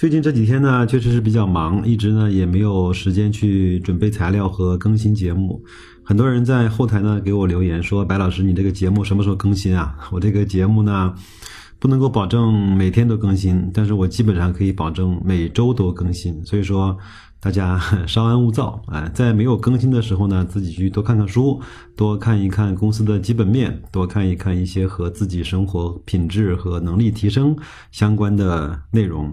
最近这几天呢，确实是比较忙，一直呢也没有时间去准备材料和更新节目。很多人在后台呢给我留言说：“白老师，你这个节目什么时候更新啊？” 我这个节目呢，不能够保证每天都更新，但是我基本上可以保证每周都更新。所以说，大家 稍安勿躁，哎，在没有更新的时候呢，自己去多看看书，多看一看公司的基本面，多看一看一些和自己生活品质和能力提升相关的内容。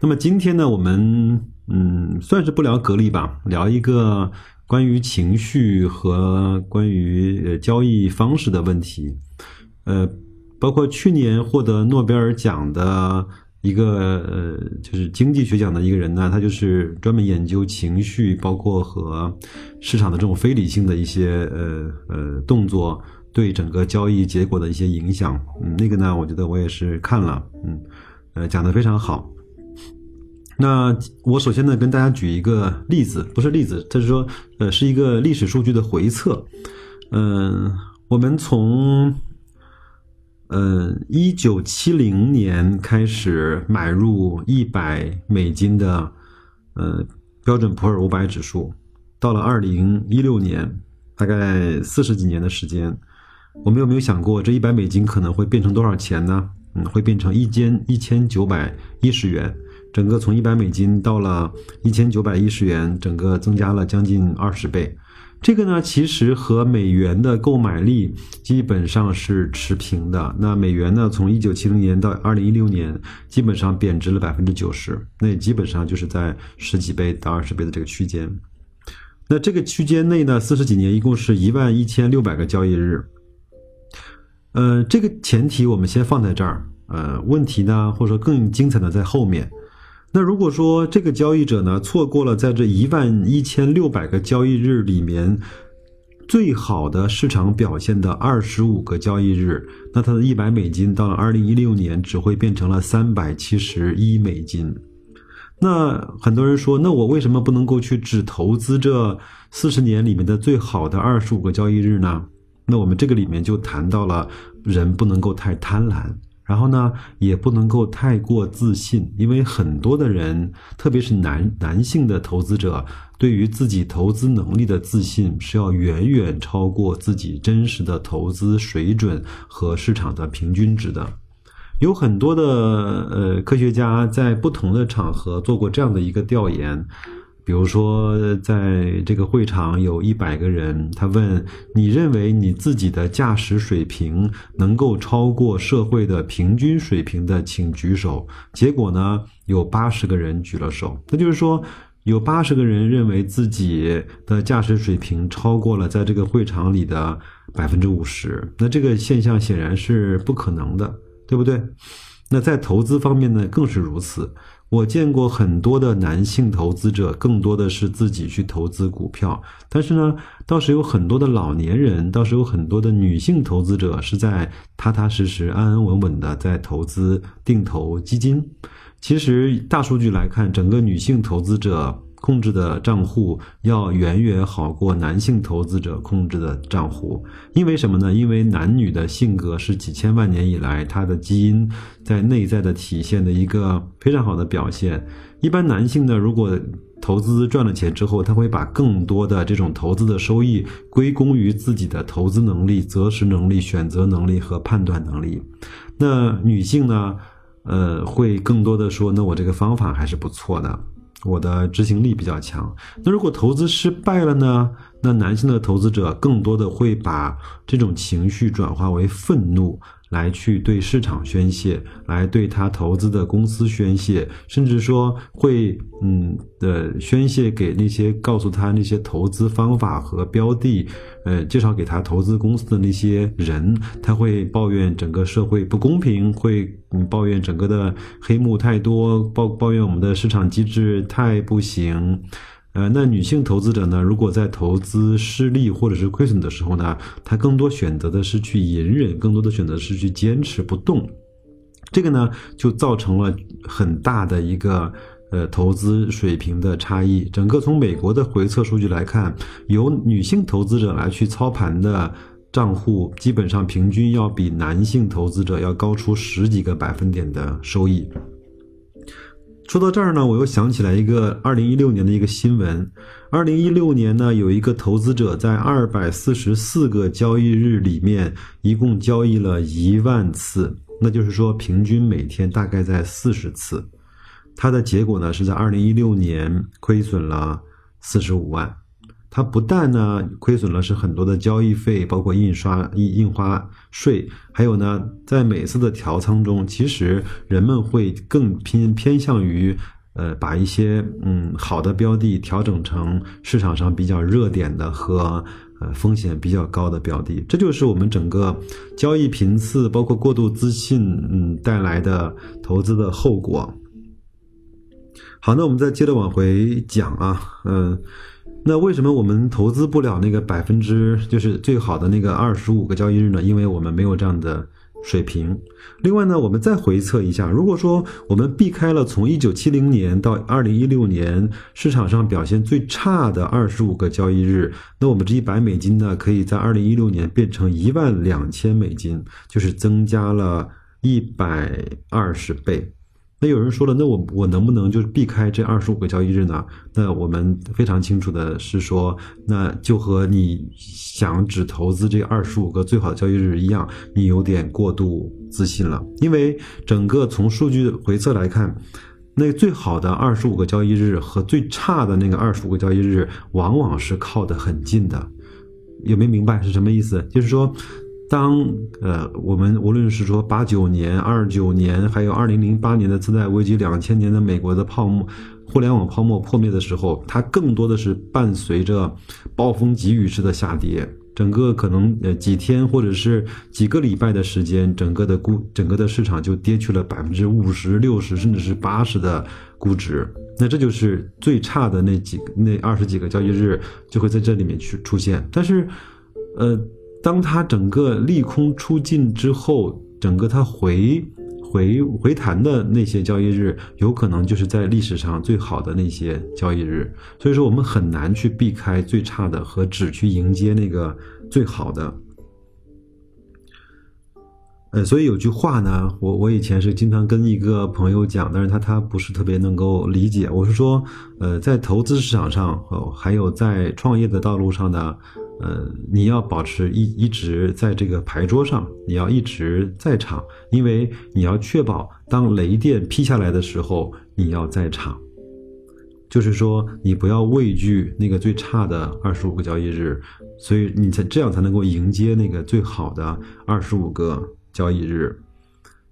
那么今天呢，我们嗯，算是不聊格力吧，聊一个。关于情绪和关于呃交易方式的问题，呃，包括去年获得诺贝尔奖的一个呃，就是经济学奖的一个人呢，他就是专门研究情绪，包括和市场的这种非理性的一些呃呃动作对整个交易结果的一些影响。嗯，那个呢，我觉得我也是看了，嗯，呃，讲的非常好。那我首先呢，跟大家举一个例子，不是例子，就是说，呃，是一个历史数据的回测。嗯，我们从，呃，一九七零年开始买入一百美金的，呃，标准普尔五百指数，到了二零一六年，大概四十几年的时间，我们有没有想过，这一百美金可能会变成多少钱呢？嗯，会变成一间一千九百一十元。整个从一百美金到了一千九百一十元，整个增加了将近二十倍。这个呢，其实和美元的购买力基本上是持平的。那美元呢，从一九七零年到二零一六年，基本上贬值了百分之九十，那也基本上就是在十几倍到二十倍的这个区间。那这个区间内呢，四十几年一共是一万一千六百个交易日。呃，这个前提我们先放在这儿。呃，问题呢，或者说更精彩的在后面。那如果说这个交易者呢错过了在这一万一千六百个交易日里面最好的市场表现的二十五个交易日，那他的一百美金到了二零一六年只会变成了三百七十一美金。那很多人说，那我为什么不能够去只投资这四十年里面的最好的二十五个交易日呢？那我们这个里面就谈到了人不能够太贪婪。然后呢，也不能够太过自信，因为很多的人，特别是男男性的投资者，对于自己投资能力的自信是要远远超过自己真实的投资水准和市场的平均值的。有很多的呃科学家在不同的场合做过这样的一个调研。比如说，在这个会场有一百个人，他问你认为你自己的驾驶水平能够超过社会的平均水平的，请举手。结果呢，有八十个人举了手。那就是说，有八十个人认为自己的驾驶水平超过了在这个会场里的百分之五十。那这个现象显然是不可能的，对不对？那在投资方面呢，更是如此。我见过很多的男性投资者，更多的是自己去投资股票，但是呢，倒是有很多的老年人，倒是有很多的女性投资者是在踏踏实实、安安稳稳的在投资定投基金。其实大数据来看，整个女性投资者。控制的账户要远远好过男性投资者控制的账户，因为什么呢？因为男女的性格是几千万年以来他的基因在内在的体现的一个非常好的表现。一般男性呢，如果投资赚了钱之后，他会把更多的这种投资的收益归功于自己的投资能力、择时能力、选择能力和判断能力。那女性呢，呃，会更多的说，那我这个方法还是不错的。我的执行力比较强。那如果投资失败了呢？那男性的投资者更多的会把这种情绪转化为愤怒。来去对市场宣泄，来对他投资的公司宣泄，甚至说会嗯的宣泄给那些告诉他那些投资方法和标的，呃，介绍给他投资公司的那些人，他会抱怨整个社会不公平，会嗯抱怨整个的黑幕太多，抱抱怨我们的市场机制太不行。呃，那女性投资者呢，如果在投资失利或者是亏损的时候呢，她更多选择的是去隐忍，更多的选择是去坚持不动。这个呢，就造成了很大的一个呃投资水平的差异。整个从美国的回测数据来看，由女性投资者来去操盘的账户，基本上平均要比男性投资者要高出十几个百分点的收益。说到这儿呢，我又想起来一个二零一六年的一个新闻。二零一六年呢，有一个投资者在二百四十四个交易日里面，一共交易了一万次，那就是说平均每天大概在四十次。他的结果呢，是在二零一六年亏损了四十五万。它不但呢亏损了是很多的交易费，包括印刷印印花税，还有呢在每次的调仓中，其实人们会更偏偏向于呃把一些嗯好的标的调整成市场上比较热点的和呃风险比较高的标的，这就是我们整个交易频次包括过度自信嗯带来的投资的后果。好，那我们再接着往回讲啊，嗯。那为什么我们投资不了那个百分之就是最好的那个二十五个交易日呢？因为我们没有这样的水平。另外呢，我们再回测一下，如果说我们避开了从一九七零年到二零一六年市场上表现最差的二十五个交易日，那我们这一百美金呢，可以在二零一六年变成一万两千美金，就是增加了一百二十倍。那有人说了，那我我能不能就避开这二十五个交易日呢？那我们非常清楚的是说，那就和你想只投资这二十五个最好的交易日一样，你有点过度自信了。因为整个从数据回测来看，那最好的二十五个交易日和最差的那个二十五个交易日，往往是靠得很近的。有没有明白是什么意思？就是说。当呃，我们无论是说八九年、二九年，还有二零零八年的次贷危机、两千年的美国的泡沫、互联网泡沫破灭的时候，它更多的是伴随着暴风急雨式的下跌，整个可能呃几天或者是几个礼拜的时间，整个的估整个的市场就跌去了百分之五十六十甚至是八十的估值。那这就是最差的那几那二十几个交易日就会在这里面去出现，但是呃。当它整个利空出尽之后，整个它回回回弹的那些交易日，有可能就是在历史上最好的那些交易日。所以说，我们很难去避开最差的和只去迎接那个最好的。呃，所以有句话呢，我我以前是经常跟一个朋友讲，但是他他不是特别能够理解。我是说，呃，在投资市场上，哦，还有在创业的道路上呢。呃，你要保持一一直在这个牌桌上，你要一直在场，因为你要确保当雷电劈下来的时候，你要在场。就是说，你不要畏惧那个最差的二十五个交易日，所以你才这样才能够迎接那个最好的二十五个交易日。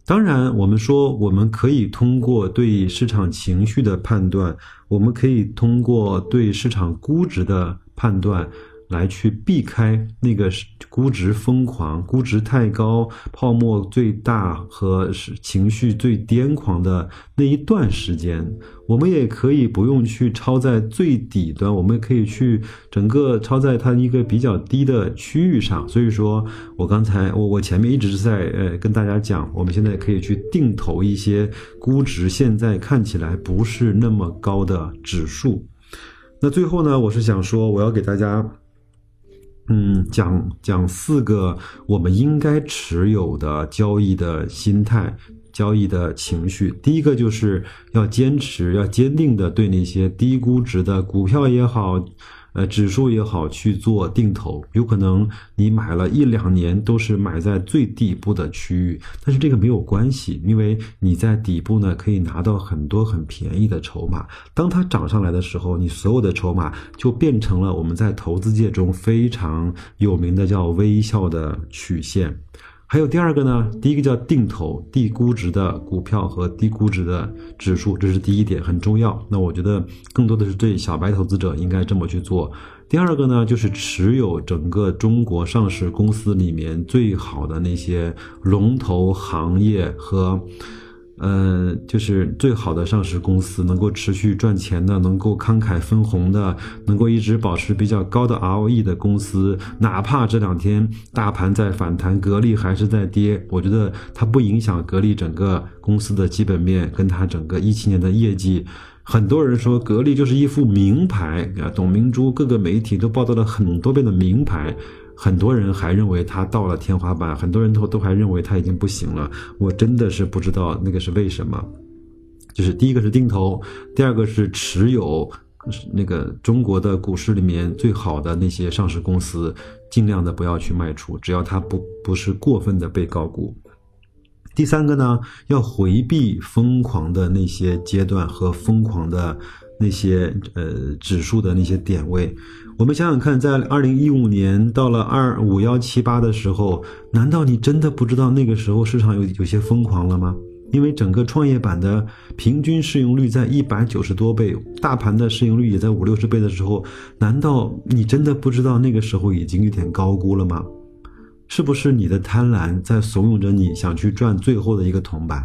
当然，我们说我们可以通过对市场情绪的判断，我们可以通过对市场估值的判断。来去避开那个估值疯狂、估值太高、泡沫最大和情绪最癫狂的那一段时间，我们也可以不用去抄在最底端，我们可以去整个抄在它一个比较低的区域上。所以说我刚才我我前面一直是在呃跟大家讲，我们现在可以去定投一些估值现在看起来不是那么高的指数。那最后呢，我是想说，我要给大家。嗯，讲讲四个我们应该持有的交易的心态、交易的情绪。第一个就是要坚持、要坚定的对那些低估值的股票也好。呃，指数也好去做定投，有可能你买了一两年都是买在最底部的区域，但是这个没有关系，因为你在底部呢可以拿到很多很便宜的筹码。当它涨上来的时候，你所有的筹码就变成了我们在投资界中非常有名的叫微笑的曲线。还有第二个呢，第一个叫定投低估值的股票和低估值的指数，这是第一点很重要。那我觉得更多的是对小白投资者应该这么去做。第二个呢，就是持有整个中国上市公司里面最好的那些龙头行业和呃，就是最好的上市公司，能够持续赚钱的，能够慷慨分红的，能够一直保持比较高的 ROE 的公司，哪怕这两天大盘在反弹，格力还是在跌，我觉得它不影响格力整个公司的基本面，跟它整个一七年的业绩。很多人说格力就是一副名牌啊，董明珠各个媒体都报道了很多遍的名牌。很多人还认为它到了天花板，很多人都都还认为它已经不行了。我真的是不知道那个是为什么。就是第一个是定投，第二个是持有那个中国的股市里面最好的那些上市公司，尽量的不要去卖出，只要它不不是过分的被高估。第三个呢，要回避疯狂的那些阶段和疯狂的那些呃指数的那些点位。我们想想看，在二零一五年到了二五幺七八的时候，难道你真的不知道那个时候市场有有些疯狂了吗？因为整个创业板的平均市盈率在一百九十多倍，大盘的市盈率也在五六十倍的时候，难道你真的不知道那个时候已经有点高估了吗？是不是你的贪婪在怂恿着你想去赚最后的一个铜板？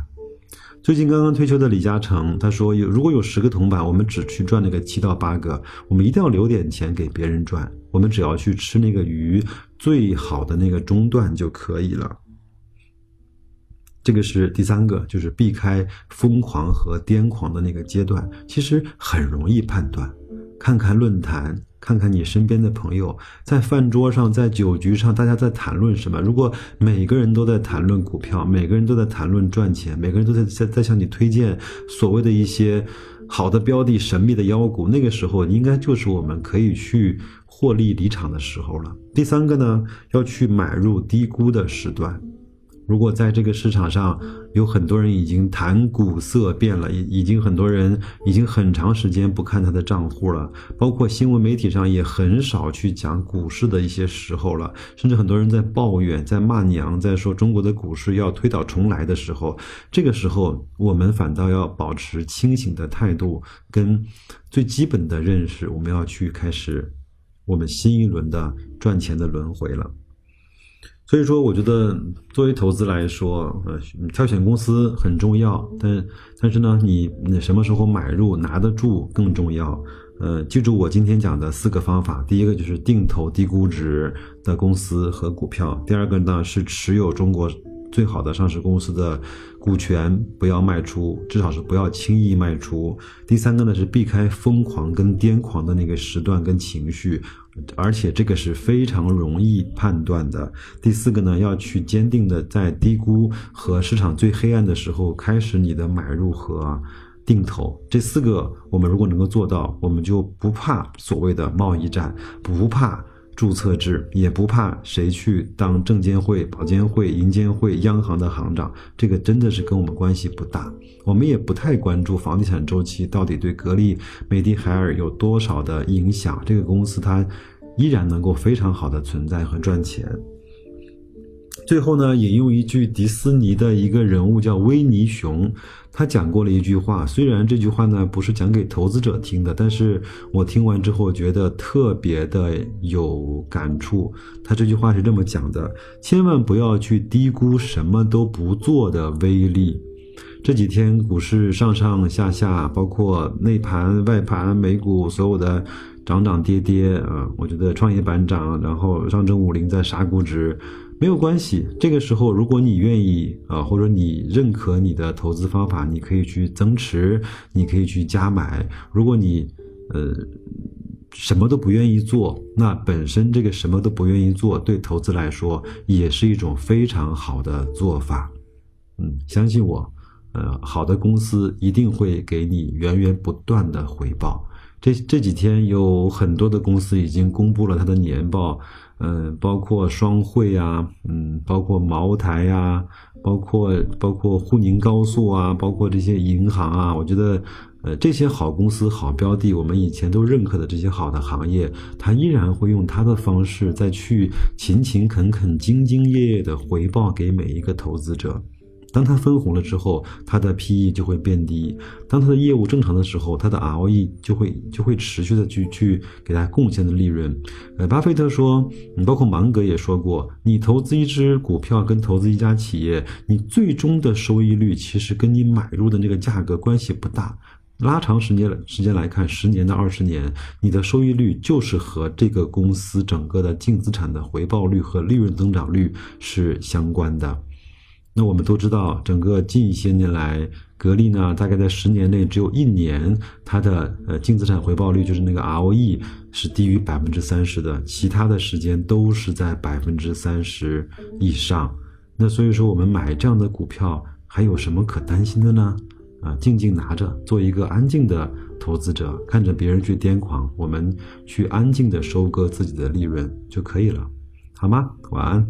最近刚刚退休的李嘉诚他说：“有如果有十个铜板，我们只去赚那个七到八个，我们一定要留点钱给别人赚。我们只要去吃那个鱼最好的那个中段就可以了。”这个是第三个，就是避开疯狂和癫狂的那个阶段，其实很容易判断。看看论坛，看看你身边的朋友，在饭桌上，在酒局上，大家在谈论什么？如果每个人都在谈论股票，每个人都在谈论赚钱，每个人都在在在向你推荐所谓的一些好的标的、神秘的妖股，那个时候应该就是我们可以去获利离场的时候了。第三个呢，要去买入低估的时段。如果在这个市场上有很多人已经谈股色变了，已已经很多人已经很长时间不看他的账户了，包括新闻媒体上也很少去讲股市的一些时候了，甚至很多人在抱怨、在骂娘、在说中国的股市要推倒重来的时候，这个时候我们反倒要保持清醒的态度跟最基本的认识，我们要去开始我们新一轮的赚钱的轮回了。所以说，我觉得作为投资来说，呃，挑选公司很重要，但但是呢，你你什么时候买入拿得住更重要。呃，记住我今天讲的四个方法，第一个就是定投低估值的公司和股票，第二个呢是持有中国。最好的上市公司的股权不要卖出，至少是不要轻易卖出。第三个呢是避开疯狂跟癫狂的那个时段跟情绪，而且这个是非常容易判断的。第四个呢要去坚定的在低估和市场最黑暗的时候开始你的买入和定投。这四个我们如果能够做到，我们就不怕所谓的贸易战，不怕。注册制也不怕谁去当证监会、保监会、银监会、央行的行长，这个真的是跟我们关系不大。我们也不太关注房地产周期到底对格力、美的海尔有多少的影响。这个公司它依然能够非常好的存在和赚钱。最后呢，引用一句迪士尼的一个人物叫威尼熊。他讲过了一句话，虽然这句话呢不是讲给投资者听的，但是我听完之后觉得特别的有感触。他这句话是这么讲的：千万不要去低估什么都不做的威力。这几天股市上上下下，包括内盘、外盘、美股所有的涨涨跌跌啊，我觉得创业板涨，然后上证五零在杀估值。没有关系，这个时候如果你愿意啊，或者你认可你的投资方法，你可以去增持，你可以去加买。如果你呃什么都不愿意做，那本身这个什么都不愿意做，对投资来说也是一种非常好的做法。嗯，相信我，呃，好的公司一定会给你源源不断的回报。这这几天有很多的公司已经公布了它的年报。嗯，包括双汇啊，嗯，包括茅台啊，包括包括沪宁高速啊，包括这些银行啊，我觉得，呃，这些好公司、好标的，我们以前都认可的这些好的行业，它依然会用它的方式再去勤勤恳恳、兢兢业业的回报给每一个投资者。当它分红了之后，它的 PE 就会变低；当它的业务正常的时候，它的 ROE 就会就会持续的去去给它贡献的利润。呃，巴菲特说，你包括芒格也说过，你投资一只股票跟投资一家企业，你最终的收益率其实跟你买入的那个价格关系不大。拉长时间时间来看，十年到二十年，你的收益率就是和这个公司整个的净资产的回报率和利润增长率是相关的。那我们都知道，整个近些年来，格力呢，大概在十年内只有一年，它的呃净资产回报率就是那个 ROE 是低于百分之三十的，其他的时间都是在百分之三十以上。那所以说，我们买这样的股票还有什么可担心的呢？啊，静静拿着，做一个安静的投资者，看着别人去癫狂，我们去安静的收割自己的利润就可以了，好吗？晚安。